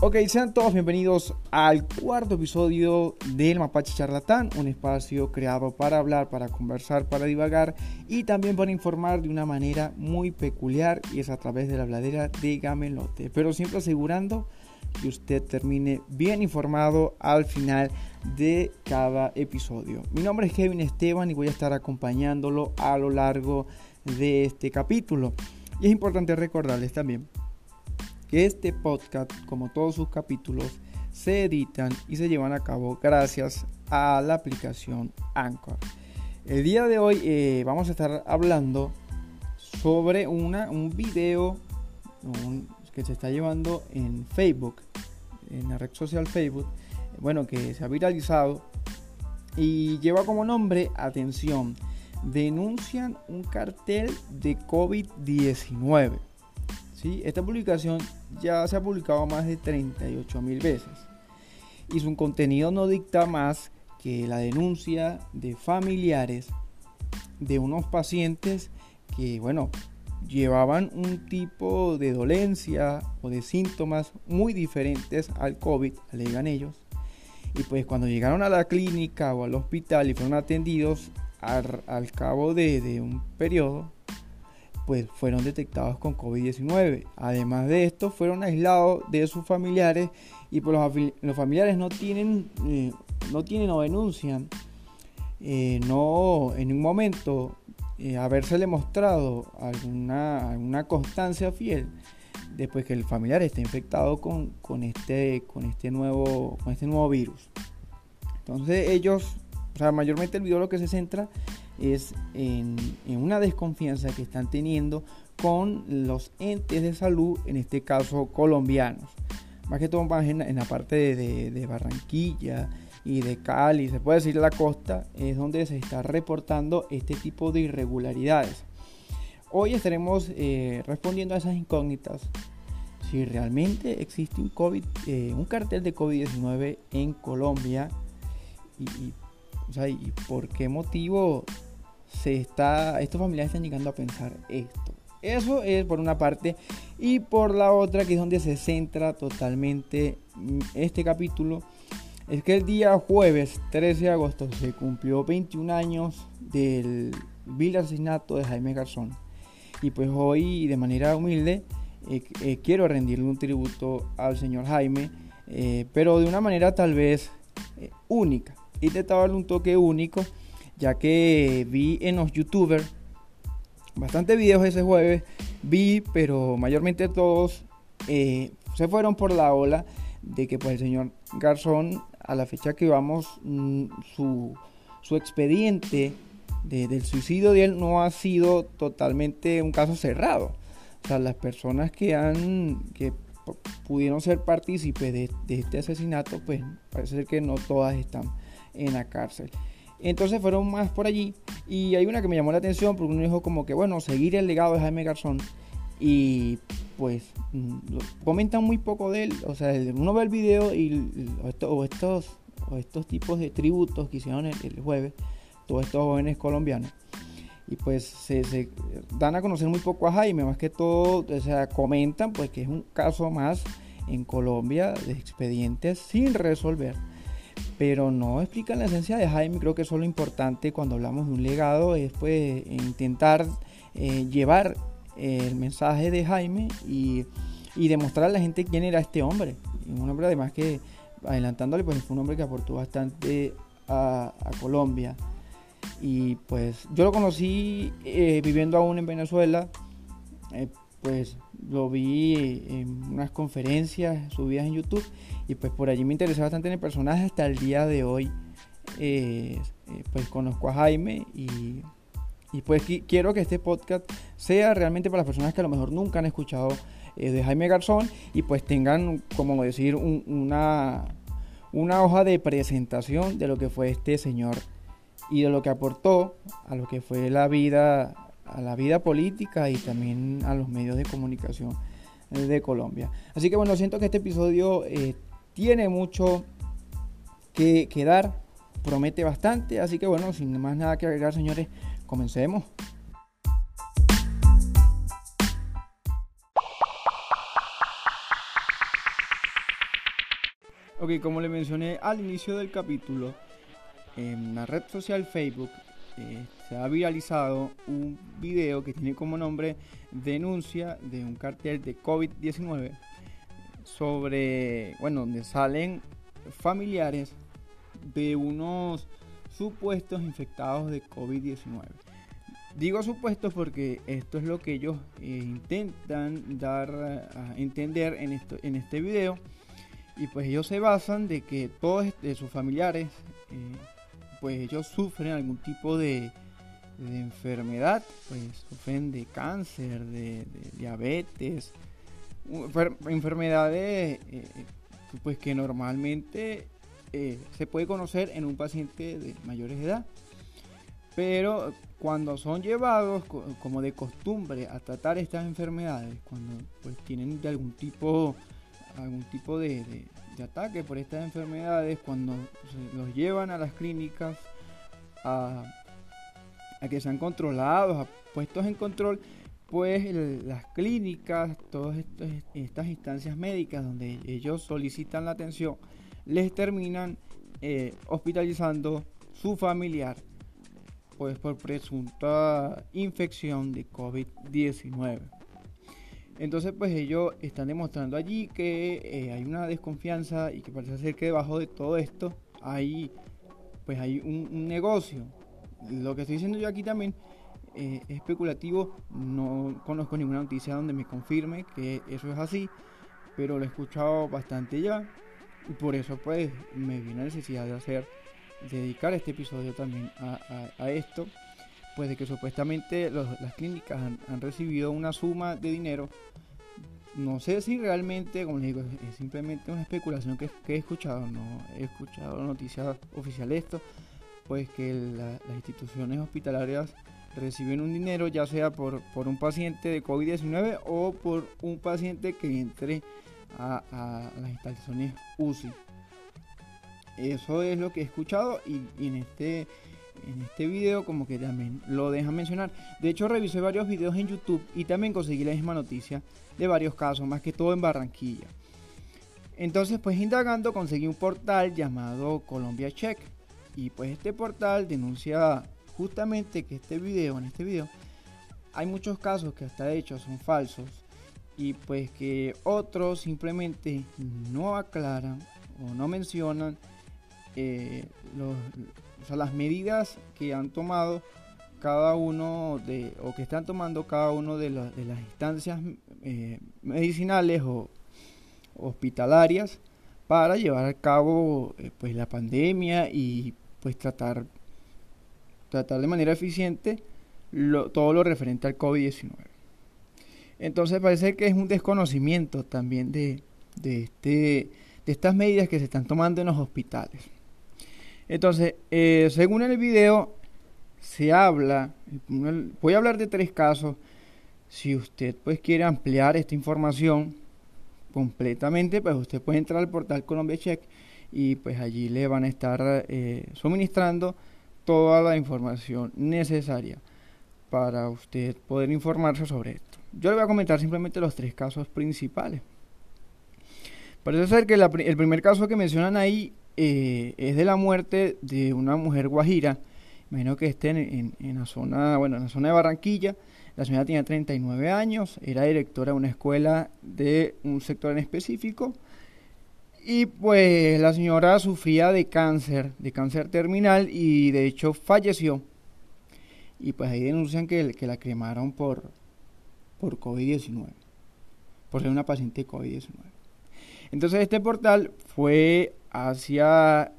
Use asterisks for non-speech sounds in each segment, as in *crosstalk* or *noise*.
Ok, sean todos bienvenidos al cuarto episodio del Mapache Charlatán, un espacio creado para hablar, para conversar, para divagar y también para informar de una manera muy peculiar y es a través de la habladera de Gamelote, pero siempre asegurando que usted termine bien informado al final de cada episodio. Mi nombre es Kevin Esteban y voy a estar acompañándolo a lo largo de este capítulo. Y es importante recordarles también que este podcast, como todos sus capítulos, se editan y se llevan a cabo gracias a la aplicación Anchor. El día de hoy eh, vamos a estar hablando sobre una, un video que se está llevando en Facebook, en la red social Facebook, bueno, que se ha viralizado y lleva como nombre, atención, denuncian un cartel de COVID-19. Esta publicación ya se ha publicado más de 38 mil veces y su contenido no dicta más que la denuncia de familiares de unos pacientes que, bueno, llevaban un tipo de dolencia o de síntomas muy diferentes al COVID, alegan ellos. Y pues cuando llegaron a la clínica o al hospital y fueron atendidos al, cabo de un periodo, pues fueron detectados con COVID-19. Además de esto, fueron aislados de sus familiares y pues los, familiares no tienen, eh, no tienen o denuncian eh, no en un momento eh, haberse mostrado alguna, alguna constancia fiel después que el familiar esté infectado con, con, este, con, este nuevo, con este nuevo virus. Entonces ellos, o sea, mayormente el video lo que se centra es en, una desconfianza que están teniendo con los entes de salud, en este caso colombianos. Más que todo en, en la parte de, Barranquilla y de Cali, se puede decir la costa, es donde se está reportando este tipo de irregularidades. Hoy estaremos eh, respondiendo a esas incógnitas. Si realmente existe un, COVID, eh, un cartel de COVID-19 en Colombia y, y por qué motivo se está, estos familiares están llegando a pensar esto. Eso es por una parte. Y por la otra, que es donde se centra totalmente mm, este capítulo, es que el día jueves 13 de agosto se cumplió 21 años del vil asesinato de Jaime Garzón. Y pues hoy, de manera humilde, eh, eh, quiero rendirle un tributo al señor Jaime, eh, pero de una manera tal vez única. Y te darle un toque único ya que vi en los youtubers bastante videos ese jueves, vi, pero mayormente todos eh, se fueron por la ola de que pues el señor Garzón, a la fecha que vamos, mm, su, su expediente del suicidio de él no ha sido totalmente un caso cerrado. O sea, las personas que han, que pudieron ser partícipes de, de este asesinato, pues parece ser que no todas están en la cárcel. Entonces fueron más por allí. Y hay una que me llamó la atención porque uno dijo como que, bueno, seguir el legado de Jaime Garzón. Y pues mm, comentan muy poco de él. O sea, uno ve el video y o, estos, estos tipos de tributos que hicieron el, jueves, todos estos jóvenes colombianos. Y pues se, se, dan a conocer muy poco a Jaime, más que todo, o sea, comentan pues que es un caso más en Colombia de expedientes sin resolver pero no explican la esencia de Jaime. Creo que eso es lo importante cuando hablamos de un legado, es pues intentar eh, llevar el mensaje de Jaime y, y, demostrar a la gente quién era este hombre. Un hombre además que, adelantándole, pues fue un hombre que aportó bastante a, Colombia. Y pues yo lo conocí eh, viviendo aún en Venezuela. Pues lo vi en unas conferencias subidas en YouTube y pues por allí me interesé bastante en el personaje hasta el día de hoy. Eh, eh, pues conozco a Jaime y, pues quiero que este podcast sea realmente para las personas que a lo mejor nunca han escuchado eh, de Jaime Garzón y pues tengan, como decir, una, una hoja de presentación de lo que fue este señor y de lo que aportó a lo que fue la vida a la vida política y también a los medios de comunicación de Colombia. Así que bueno, siento que este episodio eh, tiene mucho que, que dar, promete bastante, así que bueno, sin más nada que agregar señores, comencemos. Porque como le mencioné al inicio del capítulo, en la red social Facebook eh, se ha viralizado un video que tiene como nombre denuncia de un cartel de COVID-19 sobre, bueno, donde salen familiares de unos supuestos infectados de COVID-19. Digo supuestos porque esto es lo que ellos eh, intentan dar a entender en, esto, en este video. Y pues ellos se basan de que todos sus familiares, eh, pues ellos sufren algún tipo de, enfermedad, pues sufren de cáncer, de, diabetes, enfermedades eh, pues que normalmente se puede conocer en un paciente de mayores edad. Pero cuando son llevados como de costumbre a tratar estas enfermedades, cuando pues tienen de algún tipo, algún tipo de, ataque por estas enfermedades, cuando los llevan a las clínicas a, que sean controlados, a puestos en control, pues las clínicas, todas estas instancias médicas donde ellos solicitan la atención, les terminan eh, hospitalizando su familiar pues por presunta infección de COVID-19. Entonces pues ellos están demostrando allí que eh, hay una desconfianza y que parece ser que debajo de todo esto hay pues hay un, negocio. Lo que estoy diciendo yo aquí también eh, es especulativo, no conozco ninguna noticia donde me confirme que eso es así, pero lo he escuchado bastante ya. Y por eso pues me viene la necesidad de hacer dedicar este episodio también a, esto, pues de que supuestamente las clínicas han, recibido una suma de dinero. No sé si realmente, como les digo, es simplemente una especulación que, he escuchado, no he escuchado noticias oficiales de esto, pues que las instituciones hospitalarias reciben un dinero ya sea por, por un paciente de COVID-19 o por un paciente que entre a, las instalaciones UCI. Eso es lo que he escuchado y, en este en este video como que también lo dejan mencionar. De hecho revisé varios videos en YouTube y también conseguí la misma noticia de varios casos, más que todo en Barranquilla. Entonces pues indagando conseguí un portal llamado Colombia Check y pues este portal denuncia justamente que este video, en este video, hay muchos casos que hasta de hecho son falsos y pues que otros simplemente no aclaran o no mencionan eh, las medidas que han tomado cada uno de, o que están tomando cada uno de, las instancias eh, medicinales o hospitalarias para llevar a cabo eh, pues la pandemia y pues tratar tratar de manera eficiente todo lo referente al COVID-19. Entonces parece que es un desconocimiento también de, de, este, de estas medidas que se están tomando en los hospitales. Entonces, eh, según el video, se habla, voy a hablar de tres casos. Si usted pues quiere ampliar esta información completamente, pues usted puede entrar al portal Colombia Check y pues allí le van a estar eh, suministrando toda la información necesaria para usted poder informarse sobre esto. Yo le voy a comentar simplemente los tres casos principales. Parece ser que el primer caso que mencionan ahí eh, es de la muerte de una mujer guajira. Imagino que esté en, la zona, bueno, en la zona de Barranquilla. La señora tenía 39 años, era directora de una escuela de un sector en específico. Y pues la señora sufría de cáncer, de cáncer terminal y de hecho falleció. Y pues ahí denuncian que, que la cremaron por, por COVID-19, por ser una paciente de COVID-19. Entonces este portal fue hacia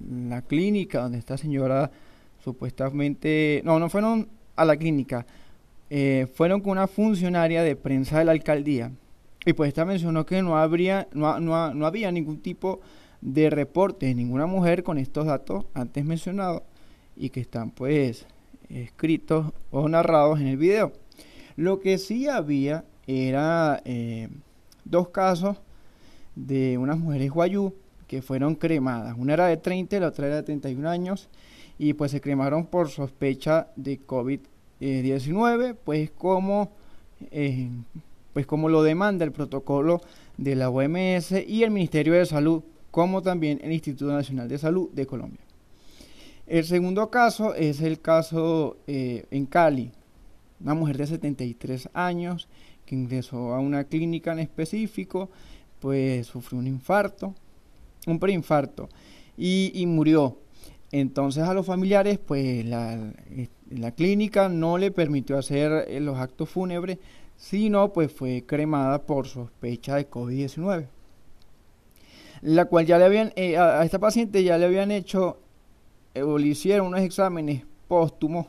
la clínica donde esta señora supuestamente, no, no fueron a la clínica, eh, fueron con una funcionaria de prensa de la alcaldía y pues esta mencionó que no habría, no, no, no había ningún tipo de reporte de ninguna mujer con estos datos antes mencionados y que están pues escritos o narrados en el video. Lo que sí había era eh, dos casos de unas mujeres guayú que fueron cremadas. Una era de 30 y la otra era de 31 años y pues se cremaron por sospecha de COVID-19, pues como, eh, pues como lo demanda el protocolo de la OMS y el Ministerio de Salud como también el Instituto Nacional de Salud de Colombia. El segundo caso es el caso eh, en Cali, una mujer de 73 años que ingresó a una clínica en específico, pues sufrió un infarto, un preinfarto y, y murió. Entonces a los familiares, pues la, la, clínica no le permitió hacer eh, los actos fúnebres, sino pues fue cremada por sospecha de COVID-19. La cual ya le habían, eh, a, esta paciente ya le habían hecho o le hicieron unos exámenes póstumos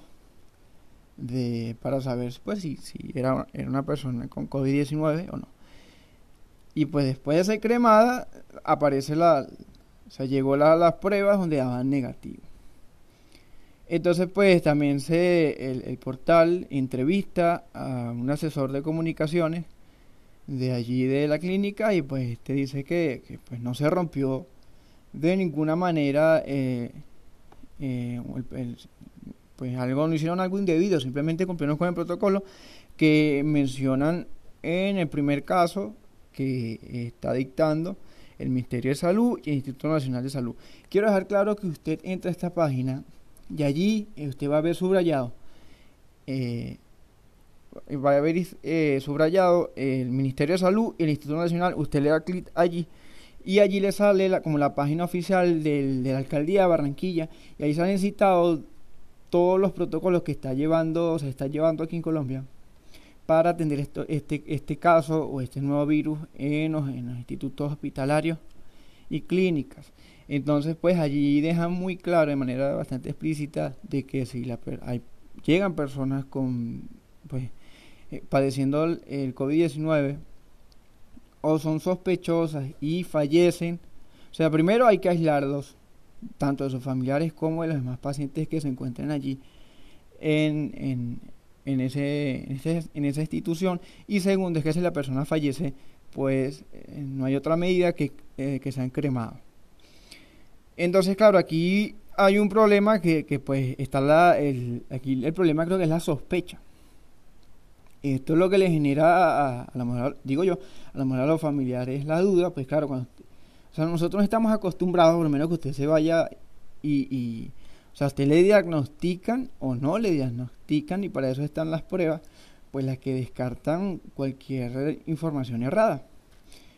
de, para saber pues, si, si era, era una persona con COVID-19 o no. Y pues después de ser cremada, aparece la, o sea, llegó la, las pruebas donde daban negativo. Entonces, pues también se, el, portal entrevista a un asesor de comunicaciones de allí de la clínica y pues te dice que, pues no se rompió de ninguna manera eh, eh, pues algo no hicieron algo indebido simplemente cumplieron con el protocolo que mencionan en el primer caso que está dictando el Ministerio de Salud y el Instituto Nacional de Salud. Quiero dejar claro que usted entra a esta página y allí eh, usted va a ver subrayado, eh, va a ver eh, subrayado el Ministerio de Salud y el Instituto Nacional. Usted le da clic allí y allí le sale como la página oficial de la alcaldía de Barranquilla y ahí salen citados todos los protocolos que está llevando, se está llevando aquí en Colombia para atender esto, este, este caso o este nuevo virus en los, en los institutos hospitalarios y clínicas. Entonces, pues allí dejan muy claro de manera bastante explícita de que si la, hay, llegan personas con, pues, eh, padeciendo el, el COVID-19 o son sospechosas y fallecen, o sea, primero hay que aislarlos, tanto de sus familiares como de los demás pacientes que se encuentren allí en, en, en, ese, en, esa institución. Y segundo, es que si la persona fallece, pues eh, no hay otra medida que, eh, que sean cremados. Entonces, claro, aquí hay un problema que, que pues está la, el, aquí el problema creo que es la sospecha. Esto es lo que le genera a, la mujer, digo yo, a la mujer a los familiares la duda, pues claro, cuando, o sea, nosotros estamos acostumbrados, por lo menos que usted se vaya y o sea, usted le diagnostican o no le diagnostican y para eso están las pruebas, pues las que descartan cualquier información errada.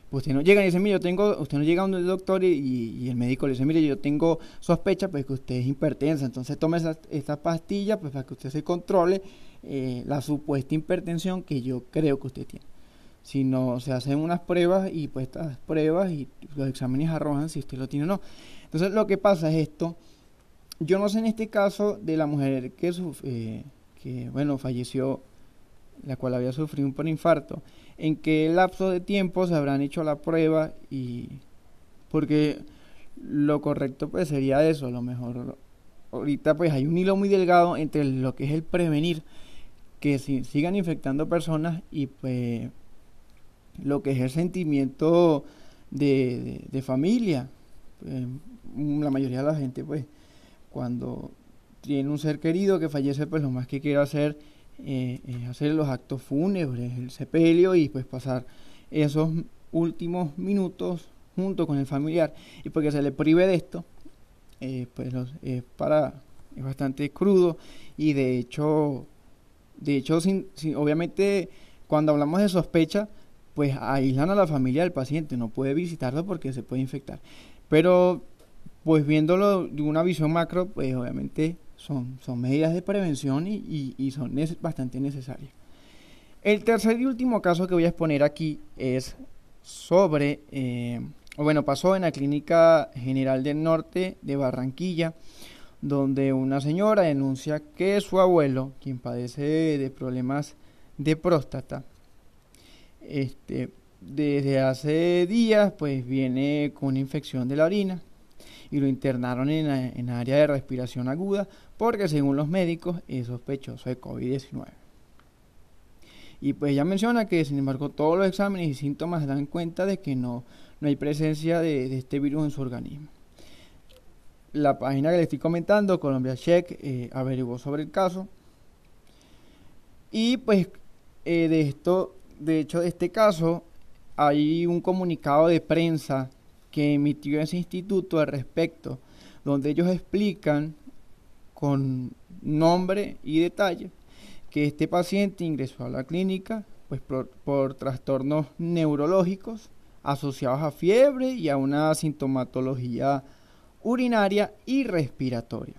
Pues usted no llega y dice, mire, yo tengo, usted no llega a un doctor y, el médico le dice, mire, yo tengo sospecha, pues que usted es hipertensa, entonces tome esta pastilla pues para que usted se controle eh, la supuesta hipertensión que yo creo que usted tiene. Si no, se hacen unas pruebas y pues estas pruebas y los exámenes arrojan si usted lo tiene o no. Entonces lo que pasa es esto, yo no sé en este caso de la mujer que, eh, que bueno, falleció, la cual había sufrido un infarto, en qué lapso de tiempo se habrán hecho la prueba y porque lo correcto pues sería eso, a lo mejor ahorita pues hay un hilo muy delgado entre lo que es el prevenir que si, sigan infectando personas y pues lo que es el sentimiento de, de, familia. Pues, la mayoría de la gente pues cuando tiene un ser querido que fallece, pues lo más que quiere hacer eh, es hacer los actos fúnebres, el sepelio y pues pasar esos últimos minutos junto con el familiar. Y porque se le prive de esto, eh, pues es para es bastante crudo y de hecho, de hecho, obviamente cuando hablamos de sospecha, pues aíslan a la familia del paciente, no puede visitarlo porque se puede infectar. Pero pues viéndolo de una visión macro, pues obviamente son, son medidas de prevención y, son bastante necesarias. El tercer y último caso que voy a exponer aquí es sobre, eh, bueno, pasó en la Clínica General del Norte de Barranquilla, donde una señora denuncia que su abuelo, quien padece de, problemas de próstata, este, desde hace días, pues viene con una infección de la orina y lo internaron en, en área de respiración aguda porque según los médicos es sospechoso de COVID-19. Y pues ella menciona que sin embargo todos los exámenes y síntomas dan cuenta de que no, no hay presencia de, este virus en su organismo. La página que le estoy comentando, Colombia Check, eh, averiguó sobre el caso. Y pues eh, de esto, de hecho de este caso, hay un comunicado de prensa que emitió ese instituto al respecto, donde ellos explican con nombre y detalle que este paciente ingresó a la clínica pues por, trastornos neurológicos asociados a fiebre y a una sintomatología urinaria y respiratoria.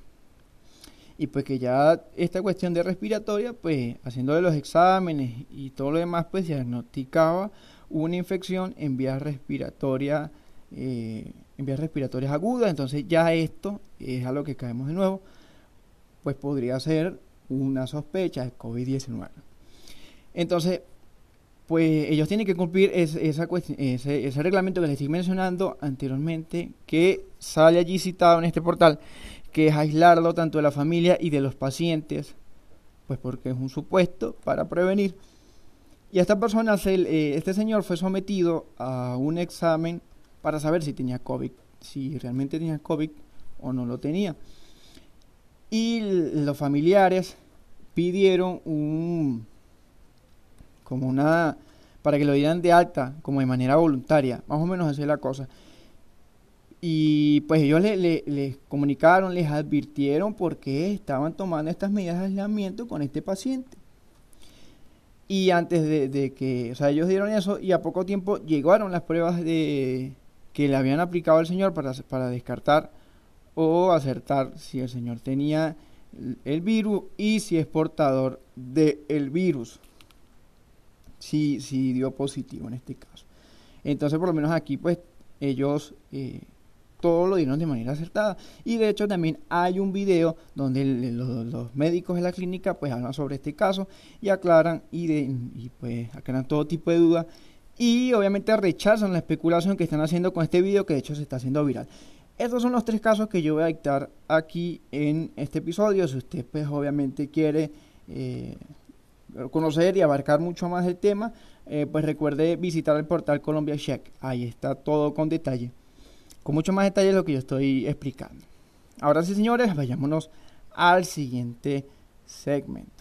Y pues que ya esta cuestión de respiratoria, pues haciéndole los exámenes y todo lo demás, pues diagnosticaba una infección en vías respiratorias, eh, en vías respiratorias agudas. Entonces ya esto es a lo que caemos de nuevo, pues podría ser una sospecha de COVID-19. Entonces, pues ellos tienen que cumplir ese, ese, reglamento que les estoy mencionando anteriormente, que sale allí citado en este portal, que es aislarlo tanto de la familia y de los pacientes, pues porque es un supuesto para prevenir. Y a esta persona, eh, este señor fue sometido a un examen para saber si tenía COVID, si realmente tenía COVID o no lo tenía. Y los familiares pidieron un como una, para que lo dieran de alta, como de manera voluntaria, más o menos así es la cosa. Y pues ellos les le, comunicaron, les advirtieron por qué estaban tomando estas medidas de aislamiento con este paciente. Y antes de, que, o sea, ellos dieron eso y a poco tiempo llegaron las pruebas de que le habían aplicado al señor para, para descartar o acertar si el señor tenía el virus y si es portador del virus sí, sí dio positivo en este caso. Entonces, por lo menos aquí, pues, ellos eh, todo lo dieron de manera acertada. Y de hecho también hay un video donde los, médicos de la clínica pues hablan sobre este caso y aclaran de, y pues aclaran todo tipo de dudas y obviamente rechazan la especulación que están haciendo con este video que de hecho se está haciendo viral. Estos son los tres casos que yo voy a dictar aquí en este episodio. Si usted pues obviamente quiere eh, conocer y abarcar mucho más el tema, eh, pues recuerde visitar el portal Colombia Check. Ahí está todo con detalle. Con mucho más detalle de lo que yo estoy explicando. Ahora sí, señores, vayámonos al siguiente segmento.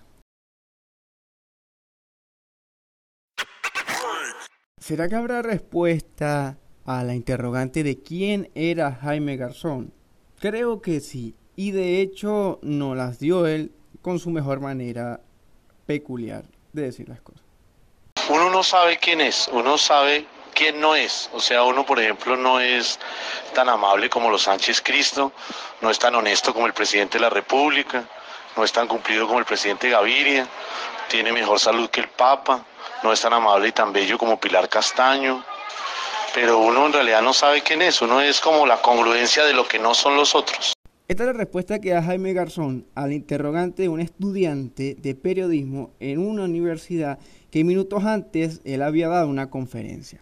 ¿Será que habrá respuesta a la interrogante de quién era Jaime Garzón? Creo que sí, y de hecho nos las dio él con su mejor manera peculiar de decir las cosas. Uno no sabe quién es, uno sabe quién no es. O sea, uno, por ejemplo, no es tan amable como los Sánchez Cristo, no es tan honesto como el presidente de la República, no es tan cumplido como el presidente Gaviria, tiene mejor salud que el Papa, no es tan amable y tan bello como Pilar Castaño. Pero uno en realidad no sabe quién es, uno es como la congruencia de lo que no son los otros. Esta es la respuesta que da Jaime Garzón al interrogante de un estudiante de periodismo en una universidad que minutos antes él había dado una conferencia.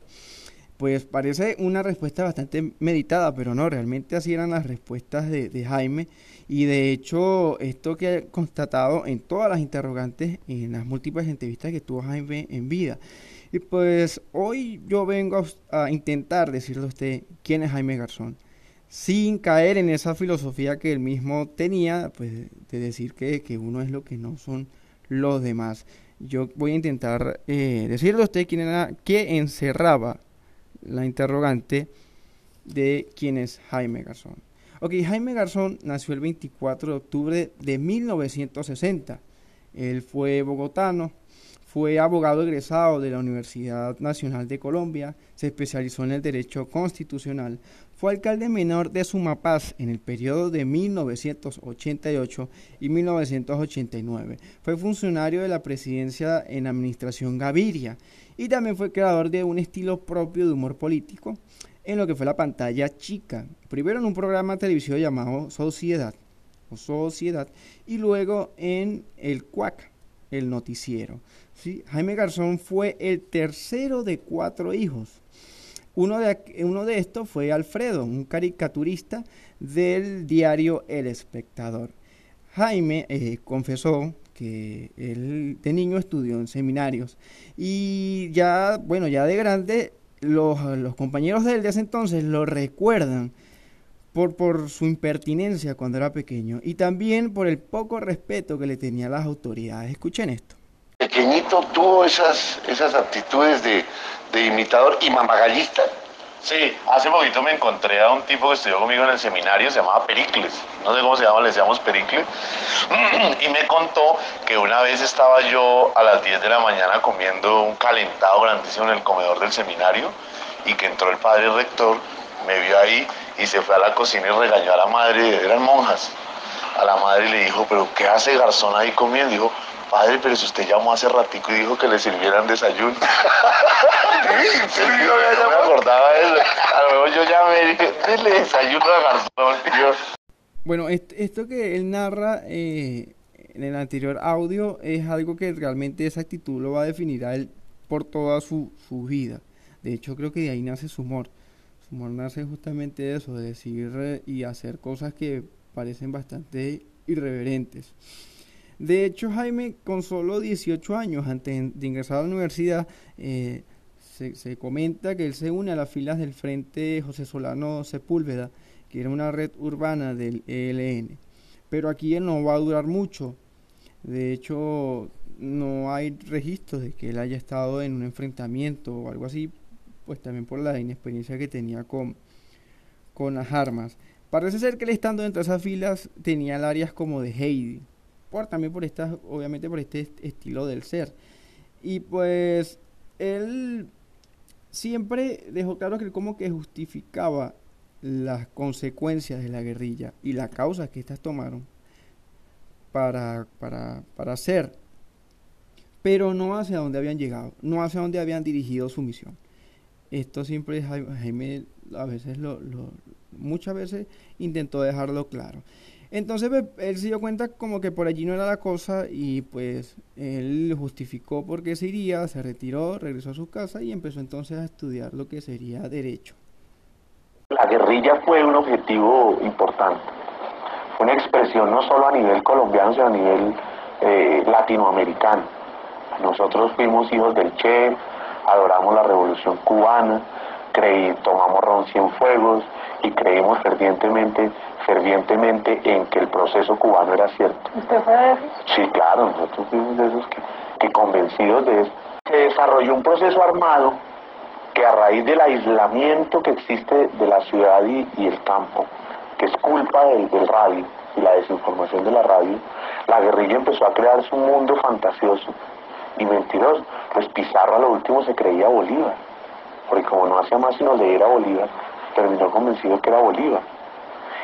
Pues parece una respuesta bastante meditada, pero no, realmente así eran las respuestas de, Jaime. Y de hecho, esto que he constatado en todas las interrogantes, en las múltiples entrevistas que tuvo Jaime en vida. Y pues hoy yo vengo a, intentar decirle a usted quién es Jaime Garzón sin caer en esa filosofía que él mismo tenía, pues de decir que, uno es lo que no son los demás. Yo voy a intentar eh, decirle a usted quién era, qué encerraba la interrogante de quién es Jaime Garzón. Ok, Jaime Garzón nació el 24 de octubre de 1960. Él fue bogotano, fue abogado egresado de la Universidad Nacional de Colombia, se especializó en el derecho constitucional, fue alcalde menor de Sumapaz en el periodo de 1988 y 1989. Fue funcionario de la presidencia en administración Gaviria y también fue creador de un estilo propio de humor político en lo que fue la pantalla chica. Primero en un programa televisivo llamado Sociedad o Sociedad y luego en el CUAC, el noticiero. Jaime Garzón fue el tercero de cuatro hijos uno de, uno de estos fue Alfredo, un caricaturista del diario El Espectador. Jaime eh, confesó que él de niño estudió en seminarios y ya, bueno, ya de grande, los, compañeros de él de ese entonces lo recuerdan por, por su impertinencia cuando era pequeño y también por el poco respeto que le tenía a las autoridades. Escuchen esto. Pequeñito tuvo esas, esas aptitudes de, de imitador y mamagallista, Sí, hace poquito me encontré a un tipo que estudió conmigo en el seminario, se llamaba Pericles, no sé cómo se llama, le decíamos Pericles, *clears throat* y me contó que una vez estaba yo a las 10 de la mañana comiendo un calentado grandísimo en el comedor del seminario y que entró el padre rector, me vio ahí y se fue a la cocina y regañó a la madre, eran monjas, a la madre y le dijo, pero ¿qué hace Garzón ahí comiendo? Dijo, padre, pero si usted llamó hace ratico y dijo que le sirvieran desayuno. *laughs* sí, *laughs* no me acordaba de eso. A lo yo llamé y dije, le desayuno a Garzón. Bueno, esto que él narra eh, en el anterior audio es algo que realmente esa actitud lo va a definir a él por toda su, su vida. De hecho, creo que de ahí nace su humor. Su humor nace justamente de eso, de decir y hacer cosas que parecen bastante irreverentes. De hecho, Jaime, con solo 18 años antes de ingresar a la universidad, eh, se, comenta que él se une a las filas del Frente José Solano Sepúlveda, que era una red urbana del ELN. Pero aquí él no va a durar mucho. De hecho, no hay registros de que él haya estado en un enfrentamiento o algo así, pues también por la inexperiencia que tenía con, con las armas. Parece ser que él estando entre esas filas tenía áreas como de Heidi, también por esta, obviamente por este estilo del ser. Y pues él siempre dejó claro que como que justificaba las consecuencias de la guerrilla y las causas que éstas tomaron para, para, para hacer, pero no hacia dónde habían llegado, no hacia dónde habían dirigido su misión. Esto siempre Jaime a veces lo, muchas veces intentó dejarlo claro. Entonces pues, él se dio cuenta como que por allí no era la cosa y pues él justificó por qué se iría, se retiró, regresó a su casa y empezó entonces a estudiar lo que sería derecho. La guerrilla fue un objetivo importante, fue una expresión no solo a nivel colombiano, sino a nivel eh, latinoamericano. Nosotros fuimos hijos del Che, adoramos la revolución cubana, creí, tomamos Ron Cienfuegos y creímos fervientemente, fervientemente en que el proceso cubano era cierto. ¿Usted fue de esos? Sí, claro, nosotros fuimos de esos que, que convencidos de eso. Se desarrolló un proceso armado que a raíz del aislamiento que existe de la ciudad y, el campo, que es culpa del, del radio y la desinformación de la radio, la guerrilla empezó a crearse un mundo fantasioso y mentiroso. Pues Pizarro a lo último se creía Bolívar porque como no hacía más sino leer a Bolívar, terminó convencido que era Bolívar.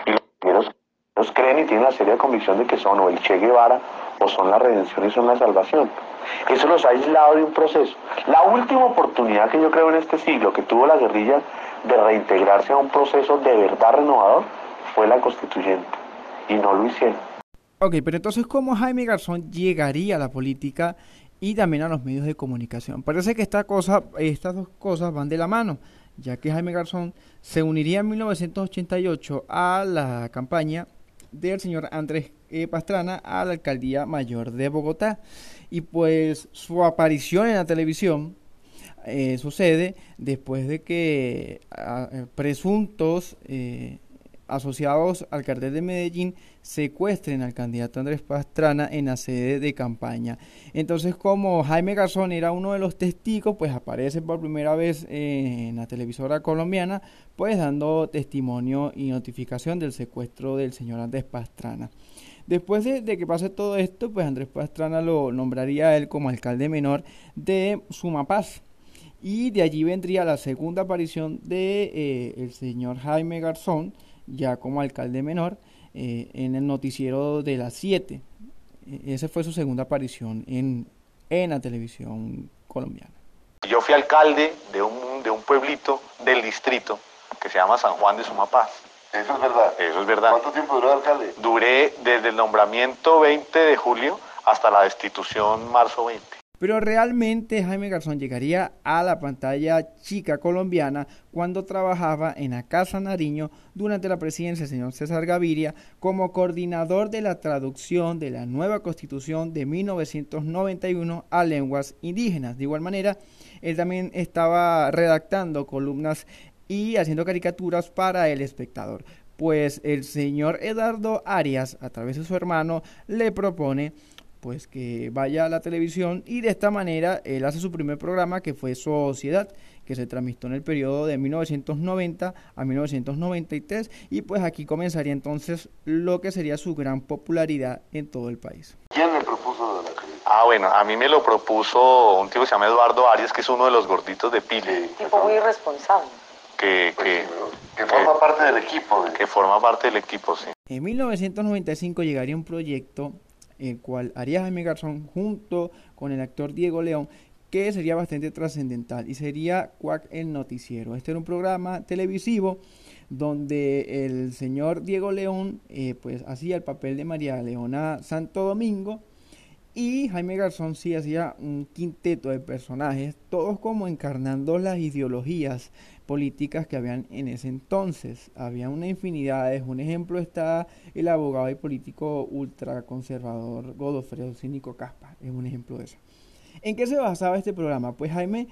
Y los los creen y tienen la seria convicción de que son o el Che Guevara o son la redención y son la salvación. Eso los ha aislado de un proceso. La última oportunidad que yo creo en este siglo que tuvo la guerrilla de reintegrarse a un proceso de verdad renovador fue la constituyente. Y no lo hicieron. Ok, pero entonces, ¿cómo Jaime Garzón llegaría a la política y también a los medios de comunicación. Parece que esta cosa, estas dos cosas van de la mano, ya que Jaime Garzón se uniría en 1988 a la campaña del señor Andrés e. Pastrana a la alcaldía mayor de Bogotá. Y pues su aparición en la televisión eh, sucede después de que ah, presuntos eh, asociados al cartel de Medellín secuestren al candidato Andrés Pastrana en la sede de campaña. Entonces, como Jaime Garzón era uno de los testigos, pues aparece por primera vez en la televisora colombiana, pues dando testimonio y notificación del secuestro del señor Andrés Pastrana. Después de, que pase todo esto, pues Andrés Pastrana lo nombraría él como alcalde menor de Sumapaz. Y de allí vendría la segunda aparición de eh, el señor Jaime Garzón, ya como alcalde menor eh, en el noticiero de las 7. E, esa fue su segunda aparición en, en la televisión colombiana. Yo fui alcalde de un, de un pueblito del distrito que se llama San Juan de Sumapaz. Eso es verdad. Eso es verdad. ¿Cuánto tiempo duró alcalde? Duré desde el nombramiento 20 de julio hasta la destitución marzo 20. Pero realmente Jaime Garzón llegaría a la pantalla chica colombiana cuando trabajaba en la Casa Nariño durante la presidencia del señor César Gaviria como coordinador de la traducción de la nueva constitución de 1991 a lenguas indígenas. De igual manera, él también estaba redactando columnas y haciendo caricaturas para el espectador. Pues el señor Eduardo Arias, a través de su hermano, le propone pues que vaya a la televisión y de esta manera él hace su primer programa que fue Sociedad que se transmitió en el periodo de 1990 a 1993 y pues aquí comenzaría entonces lo que sería su gran popularidad en todo el país. ¿Quién le propuso la Ah, bueno, a mí me lo propuso un tipo que se llama Eduardo Arias, que es uno de los gorditos de Pile. Tipo muy irresponsable. Que, que, que forma parte del equipo. Que forma parte del equipo, sí. En 1995 llegaría un proyecto el cual haría Jaime Garzón junto con el actor Diego León que sería bastante trascendental y sería Cuac el Noticiero. Este era un programa televisivo donde el señor Diego León eh, pues hacía el papel de María Leona Santo Domingo y Jaime Garzón sí hacía un quinteto de personajes, todos como encarnando las ideologías políticas que habían en ese entonces. Había una infinidad, un ejemplo está el abogado y político ultraconservador Godofredo Cínico Caspa, es un ejemplo de eso. ¿En qué se basaba este programa? Pues Jaime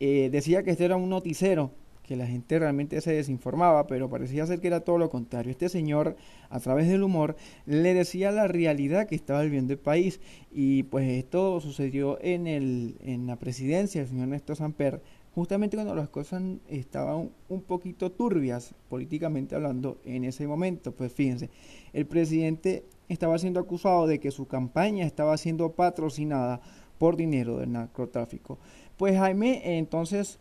eh, decía que este era un noticero, que la gente realmente se desinformaba, pero parecía ser que era todo lo contrario. Este señor, a través del humor, le decía la realidad que estaba viviendo el país. Y pues esto sucedió en, el, en la presidencia del señor Néstor Samper, justamente cuando las cosas estaban un poquito turbias, políticamente hablando, en ese momento. Pues fíjense, el presidente estaba siendo acusado de que su campaña estaba siendo patrocinada por dinero del narcotráfico. Pues Jaime entonces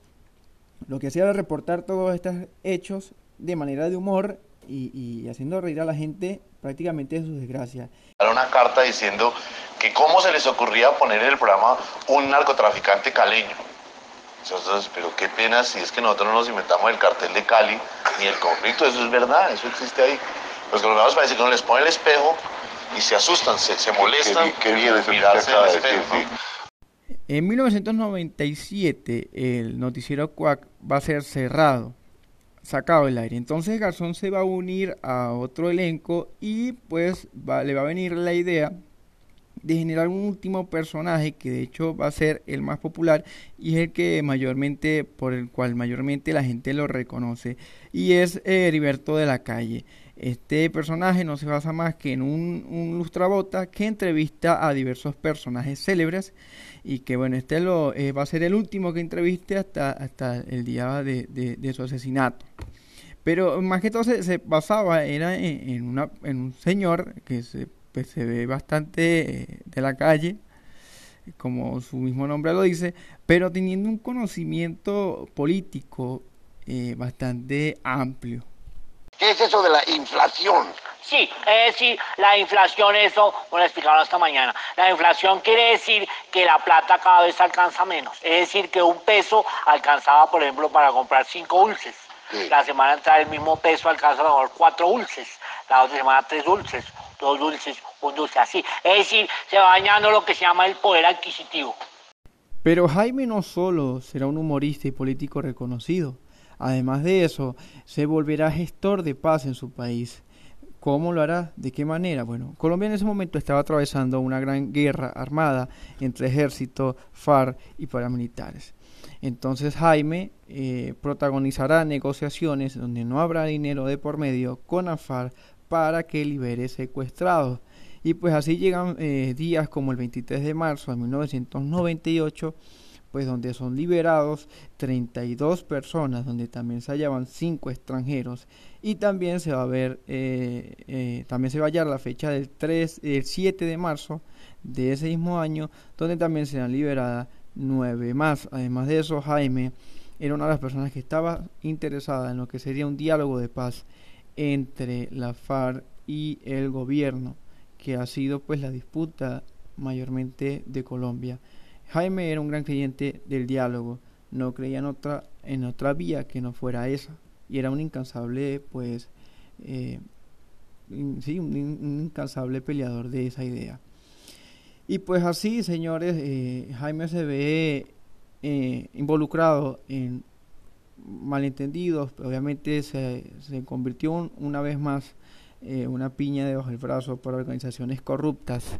lo que hacía era reportar todos estos hechos de manera de humor y, haciendo reír a la gente prácticamente de su desgracia. Era una carta diciendo que cómo se les ocurría poner en el programa un narcotraficante caleño. Entonces, pero qué pena si es que nosotros no nos inventamos el cartel de Cali ni el conflicto, eso es verdad, eso existe ahí. Los colombianos parece que uno les pone el espejo y se asustan, se, se molestan. Qué, bien eso mirarse al espejo, en 1997 el noticiero Quack va a ser cerrado, sacado del aire. Entonces Garzón se va a unir a otro elenco y pues le va a venir la idea de generar un último personaje que de hecho va a ser el más popular y es el que mayormente por el cual mayormente la gente lo reconoce y es Heriberto de la Calle. Este personaje no se basa más que en un, un lustrabota que entrevista a diversos personajes célebres y que bueno, este lo, eh, va a ser el último que entreviste hasta, hasta el día de, su asesinato. Pero más que todo se, basaba era en, una, en un señor que se, pues, se ve bastante eh, de la calle, como su mismo nombre lo dice, pero teniendo un conocimiento político eh, bastante amplio. ¿Qué es eso de la inflación? Sí, es decir, la inflación, eso, bueno, explicaron esta mañana, la inflación quiere decir que la plata cada vez alcanza menos. Es decir, que un peso alcanzaba, por ejemplo, para comprar cinco dulces. La semana entrada el mismo peso alcanza a lo mejor cuatro dulces. La otra semana tres dulces, dos dulces, un dulce así. Es decir, se va dañando lo que se llama el poder adquisitivo. Pero Jaime no solo será un humorista y político reconocido. Además de eso, se volverá gestor de paz en su país ¿Cómo lo hará? ¿De qué manera? Bueno, Colombia en ese momento estaba atravesando una gran guerra armada entre ejército, FARC y paramilitares. Entonces Jaime eh, protagonizará negociaciones donde no habrá dinero de por medio con la FARC para que libere secuestrados. Y pues así llegan eh, días como el 23 de marzo de 1998 pues donde son liberados 32 personas, donde también se hallaban 5 extranjeros y también se va a ver, eh, también se va a hallar la fecha del 3, el 7 de marzo de ese mismo año, donde también serán liberadas 9 más. Además de eso, Jaime era una de las personas que estaba interesada en lo que sería un diálogo de paz entre la FARC y el gobierno, que ha sido pues la disputa mayormente de Colombia. Jaime era un gran creyente del diálogo, no creía en otra, en otra vía que no fuera esa, y era un incansable, pues, eh, sí, un, incansable peleador de esa idea. Y pues así, señores, eh, Jaime se ve eh, involucrado en malentendidos, obviamente se, se convirtió una vez más una piña debajo del brazo para organizaciones corruptas,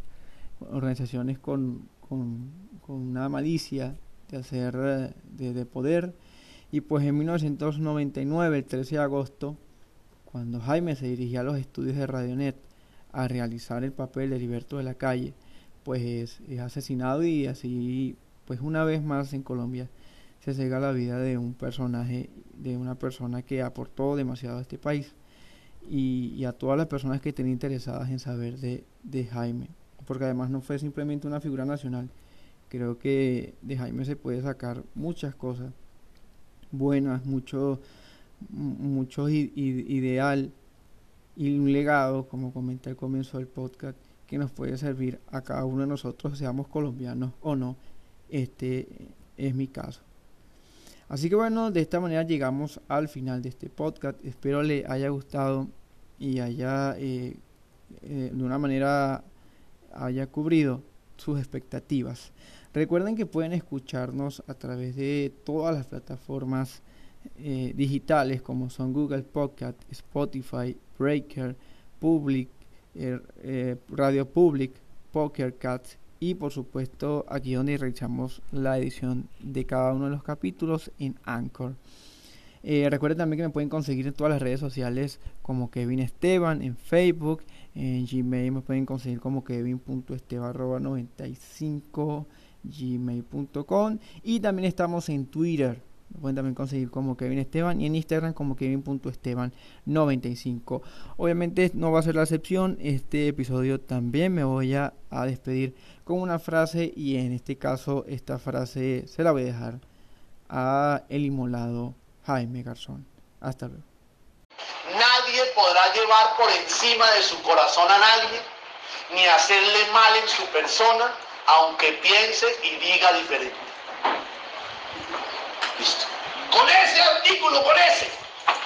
organizaciones con, con una malicia de hacer de, poder. Y pues en 1999 el 13 de agosto cuando Jaime se dirigía a los estudios de Radionet a realizar el papel de Liberto de la Calle pues es asesinado y así pues una vez más en Colombia se cega la vida de un personaje, de una persona que aportó demasiado a este país y, a todas las personas que estén interesadas en saber de, de Jaime, porque además no fue simplemente una figura nacional, creo que de Jaime se puede sacar muchas cosas buenas, mucho, mucho ideal y un legado, como comenté al comienzo del podcast, que nos puede servir a cada uno de nosotros, seamos colombianos o no. Este es mi caso. Así que bueno, de esta manera llegamos al final de este podcast. Espero le haya gustado y haya eh, eh, de una manera haya cubrido sus expectativas. Recuerden que pueden escucharnos a través de todas las plataformas eh, digitales como son Google Podcast, Spotify, Breaker, Public, Radio Public, Poker Cats y por supuesto aquí donde realizamos la edición de cada uno de los capítulos en Anchor. Eh, recuerden también que me pueden conseguir en todas las redes sociales como Kevin Esteban, en Facebook, en Gmail me pueden conseguir como kevin.esteban95 gmail.com y también estamos en Twitter me pueden también conseguir como Kevin Esteban y en Instagram como Kevin.esteban95. Obviamente no va a ser la excepción. Este episodio también me voy a, a despedir con una frase y en este caso esta frase se la voy a dejar a el inmolado Jaime Garzón. Hasta luego. Nadie podrá llevar por encima de su corazón a nadie, ni hacerle mal en su persona, aunque piense y diga diferente. Con ese artículo, con ese,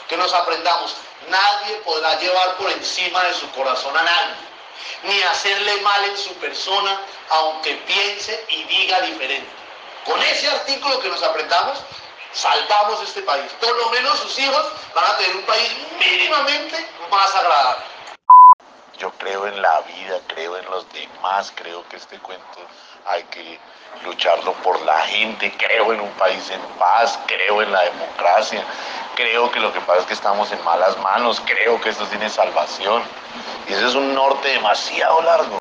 que nos aprendamos, nadie podrá llevar por encima de su corazón a nadie, ni hacerle mal en su persona, aunque piense y diga diferente. Con ese artículo que nos aprendamos, salvamos este país. Por lo menos sus hijos van a tener un país mínimamente más agradable. Yo creo en la vida, creo en los demás, creo que este cuento hay que lucharlo por la gente, creo en un país en paz, creo en la democracia, creo que lo que pasa es que estamos en malas manos, creo que esto tiene salvación. Y ese es un norte demasiado largo.